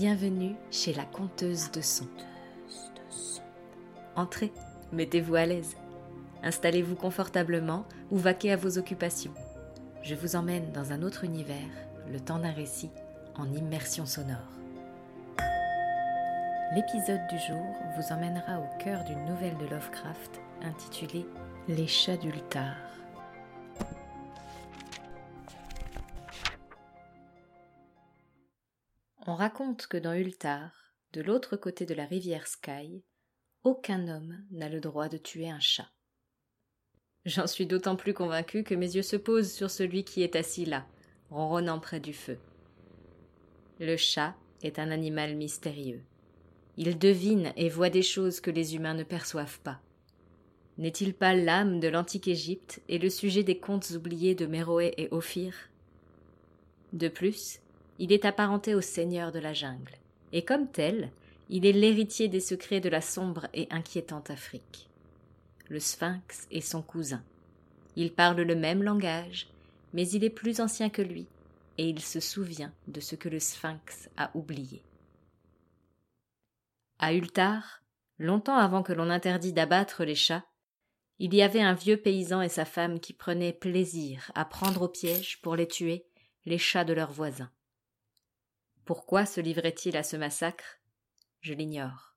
Bienvenue chez la conteuse de son. Entrez, mettez-vous à l'aise. Installez-vous confortablement ou vaquez à vos occupations. Je vous emmène dans un autre univers, le temps d'un récit, en immersion sonore. L'épisode du jour vous emmènera au cœur d'une nouvelle de Lovecraft intitulée Les chats d'Ultar. On raconte que dans Ultar, de l'autre côté de la rivière Sky, aucun homme n'a le droit de tuer un chat. J'en suis d'autant plus convaincu que mes yeux se posent sur celui qui est assis là, ronronnant près du feu. Le chat est un animal mystérieux. Il devine et voit des choses que les humains ne perçoivent pas. N'est-il pas l'âme de l'antique Égypte et le sujet des contes oubliés de Méroé et Ophir? De plus, il est apparenté au seigneur de la jungle, et comme tel, il est l'héritier des secrets de la sombre et inquiétante Afrique. Le sphinx est son cousin. Il parle le même langage, mais il est plus ancien que lui, et il se souvient de ce que le sphinx a oublié. À Ultar, longtemps avant que l'on interdit d'abattre les chats, il y avait un vieux paysan et sa femme qui prenaient plaisir à prendre au piège pour les tuer les chats de leurs voisins. Pourquoi se livrait-il à ce massacre? Je l'ignore.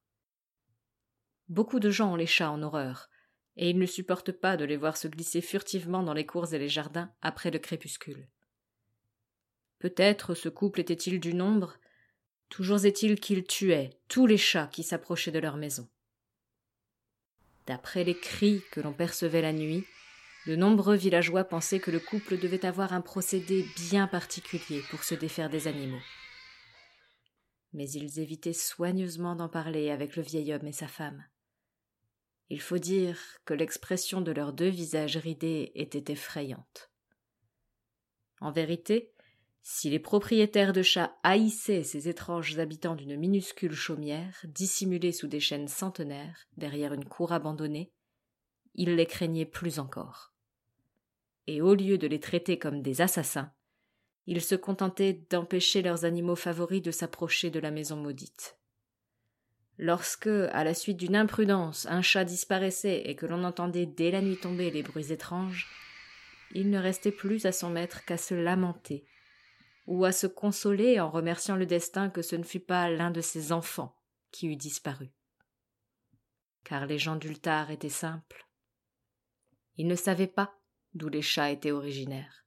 Beaucoup de gens ont les chats en horreur, et ils ne supportent pas de les voir se glisser furtivement dans les cours et les jardins après le crépuscule. Peut-être ce couple était-il du nombre, toujours est-il qu'il tuait tous les chats qui s'approchaient de leur maison. D'après les cris que l'on percevait la nuit, de nombreux villageois pensaient que le couple devait avoir un procédé bien particulier pour se défaire des animaux mais ils évitaient soigneusement d'en parler avec le vieil homme et sa femme. Il faut dire que l'expression de leurs deux visages ridés était effrayante. En vérité, si les propriétaires de chats haïssaient ces étranges habitants d'une minuscule chaumière, dissimulée sous des chaînes centenaires, derrière une cour abandonnée, ils les craignaient plus encore. Et au lieu de les traiter comme des assassins, ils se contentaient d'empêcher leurs animaux favoris de s'approcher de la maison maudite. Lorsque, à la suite d'une imprudence, un chat disparaissait et que l'on entendait dès la nuit tombée les bruits étranges, il ne restait plus à son maître qu'à se lamenter, ou à se consoler en remerciant le destin que ce ne fût pas l'un de ses enfants qui eût disparu. Car les gens d'Ultar étaient simples. Ils ne savaient pas d'où les chats étaient originaires.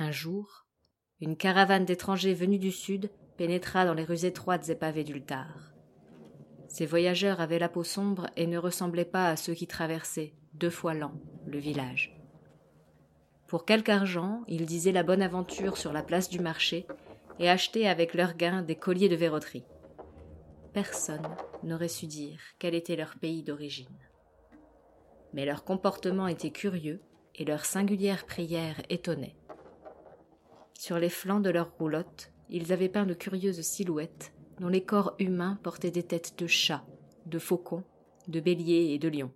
Un jour, une caravane d'étrangers venus du sud pénétra dans les rues étroites et pavées d'Ultar. Ces voyageurs avaient la peau sombre et ne ressemblaient pas à ceux qui traversaient, deux fois lents, le village. Pour quelque argent, ils disaient la bonne aventure sur la place du marché et achetaient avec leurs gains des colliers de verroterie. Personne n'aurait su dire quel était leur pays d'origine. Mais leur comportement était curieux et leur singulière prière étonnait. Sur les flancs de leurs roulottes, ils avaient peint de curieuses silhouettes dont les corps humains portaient des têtes de chats, de faucons, de béliers et de lions.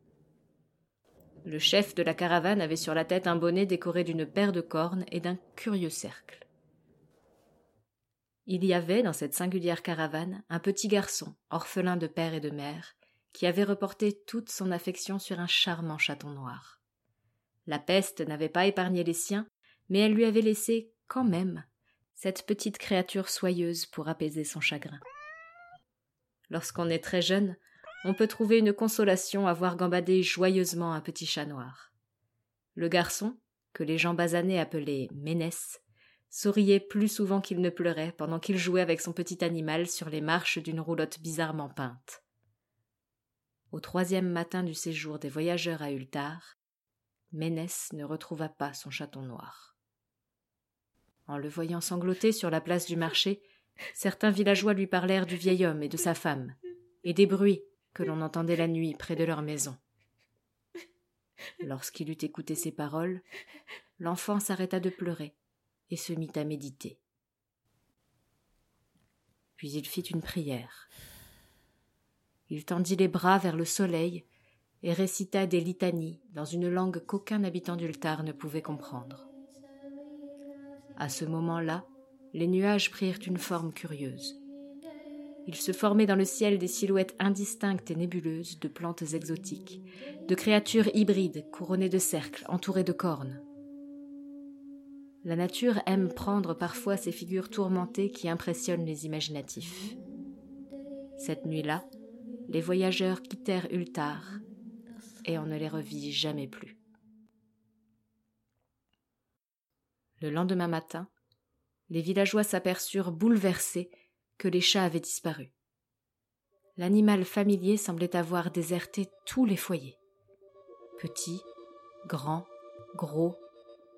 Le chef de la caravane avait sur la tête un bonnet décoré d'une paire de cornes et d'un curieux cercle. Il y avait dans cette singulière caravane un petit garçon, orphelin de père et de mère, qui avait reporté toute son affection sur un charmant chaton noir. La peste n'avait pas épargné les siens, mais elle lui avait laissé quand même cette petite créature soyeuse pour apaiser son chagrin. Lorsqu'on est très jeune, on peut trouver une consolation à voir gambader joyeusement un petit chat noir. Le garçon, que les gens basanés appelaient Ménès, souriait plus souvent qu'il ne pleurait pendant qu'il jouait avec son petit animal sur les marches d'une roulotte bizarrement peinte. Au troisième matin du séjour des voyageurs à Ultar, Ménès ne retrouva pas son chaton noir. En le voyant sangloter sur la place du marché, certains villageois lui parlèrent du vieil homme et de sa femme, et des bruits que l'on entendait la nuit près de leur maison. Lorsqu'il eut écouté ces paroles, l'enfant s'arrêta de pleurer et se mit à méditer. Puis il fit une prière. Il tendit les bras vers le soleil et récita des litanies dans une langue qu'aucun habitant d'Ultar ne pouvait comprendre. À ce moment-là, les nuages prirent une forme curieuse. Il se formait dans le ciel des silhouettes indistinctes et nébuleuses de plantes exotiques, de créatures hybrides couronnées de cercles, entourées de cornes. La nature aime prendre parfois ces figures tourmentées qui impressionnent les imaginatifs. Cette nuit-là, les voyageurs quittèrent Ultar et on ne les revit jamais plus. Le lendemain matin, les villageois s'aperçurent bouleversés que les chats avaient disparu. L'animal familier semblait avoir déserté tous les foyers. Petits, grands, gros,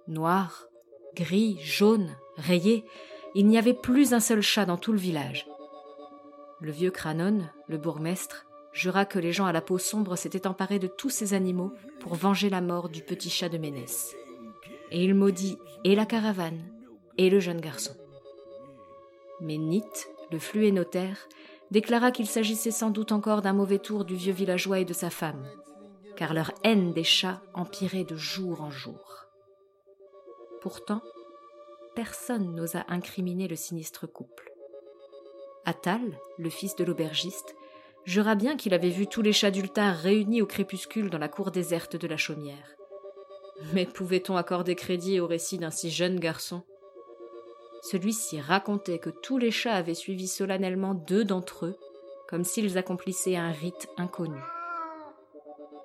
noirs, gris, jaunes, rayés, il n'y avait plus un seul chat dans tout le village. Le vieux Cranon, le bourgmestre, jura que les gens à la peau sombre s'étaient emparés de tous ces animaux pour venger la mort du petit chat de Ménès. Et il maudit et la caravane et le jeune garçon. Mais Nit, le fluet notaire, déclara qu'il s'agissait sans doute encore d'un mauvais tour du vieux villageois et de sa femme, car leur haine des chats empirait de jour en jour. Pourtant, personne n'osa incriminer le sinistre couple. Attal, le fils de l'aubergiste, jura bien qu'il avait vu tous les chats d'Ultar réunis au crépuscule dans la cour déserte de la chaumière. Mais pouvait-on accorder crédit au récit d'un si jeune garçon? Celui-ci racontait que tous les chats avaient suivi solennellement deux d'entre eux, comme s'ils accomplissaient un rite inconnu.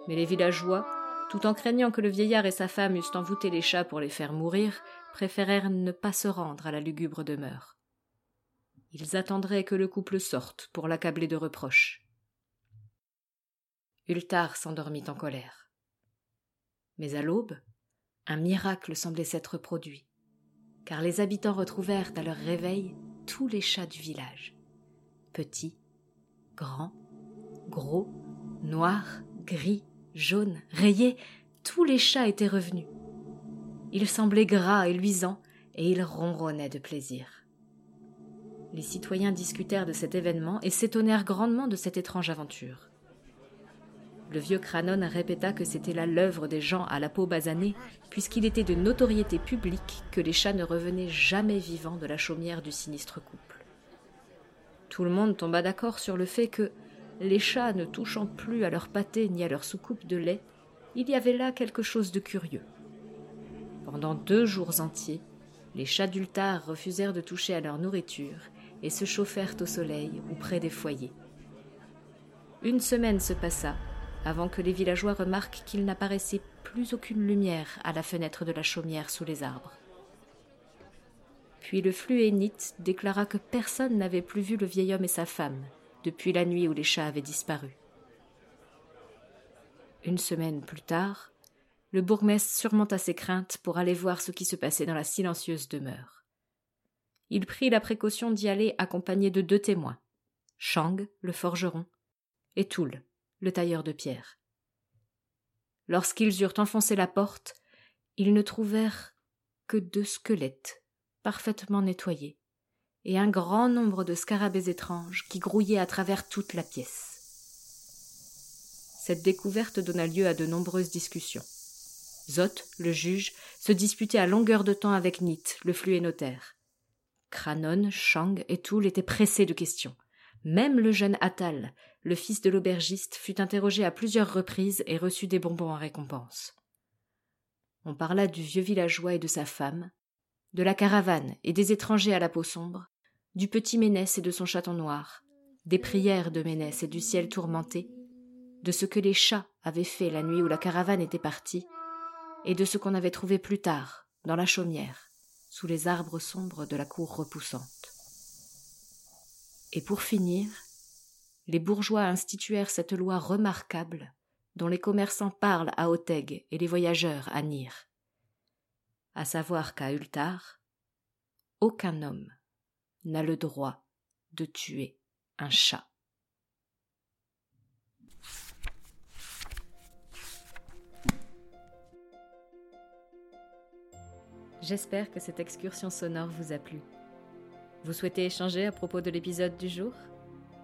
Mais les villageois, tout en craignant que le vieillard et sa femme eussent envoûté les chats pour les faire mourir, préférèrent ne pas se rendre à la lugubre demeure. Ils attendraient que le couple sorte pour l'accabler de reproches. Ultar s'endormit en colère. Mais à l'aube, un miracle semblait s'être produit car les habitants retrouvèrent à leur réveil tous les chats du village. Petits, grands, gros, noirs, gris, jaunes, rayés, tous les chats étaient revenus. Ils semblaient gras et luisants, et ils ronronnaient de plaisir. Les citoyens discutèrent de cet événement et s'étonnèrent grandement de cette étrange aventure. Le vieux Cranon répéta que c'était là l'œuvre des gens à la peau basanée, puisqu'il était de notoriété publique que les chats ne revenaient jamais vivants de la chaumière du sinistre couple. Tout le monde tomba d'accord sur le fait que, les chats ne touchant plus à leur pâté ni à leur soucoupe de lait, il y avait là quelque chose de curieux. Pendant deux jours entiers, les chats d'Ultar refusèrent de toucher à leur nourriture et se chauffèrent au soleil ou près des foyers. Une semaine se passa avant que les villageois remarquent qu'il n'apparaissait plus aucune lumière à la fenêtre de la chaumière sous les arbres. Puis le fluénite déclara que personne n'avait plus vu le vieil homme et sa femme depuis la nuit où les chats avaient disparu. Une semaine plus tard, le bourgmestre surmonta ses craintes pour aller voir ce qui se passait dans la silencieuse demeure. Il prit la précaution d'y aller accompagné de deux témoins, Shang, le forgeron, et Toul, le tailleur de pierre. Lorsqu'ils eurent enfoncé la porte, ils ne trouvèrent que deux squelettes parfaitement nettoyés et un grand nombre de scarabées étranges qui grouillaient à travers toute la pièce. Cette découverte donna lieu à de nombreuses discussions. Zot, le juge, se disputait à longueur de temps avec Nit, le fluet notaire. Cranon, Shang et Toul étaient pressés de questions. Même le jeune Attal, le fils de l'aubergiste, fut interrogé à plusieurs reprises et reçut des bonbons en récompense. On parla du vieux villageois et de sa femme, de la caravane et des étrangers à la peau sombre, du petit Ménès et de son chaton noir, des prières de Ménès et du ciel tourmenté, de ce que les chats avaient fait la nuit où la caravane était partie, et de ce qu'on avait trouvé plus tard, dans la chaumière, sous les arbres sombres de la cour repoussante. Et pour finir, les bourgeois instituèrent cette loi remarquable dont les commerçants parlent à Oteg et les voyageurs à Nir. À savoir qu'à Ultar, aucun homme n'a le droit de tuer un chat. J'espère que cette excursion sonore vous a plu. Vous souhaitez échanger à propos de l'épisode du jour?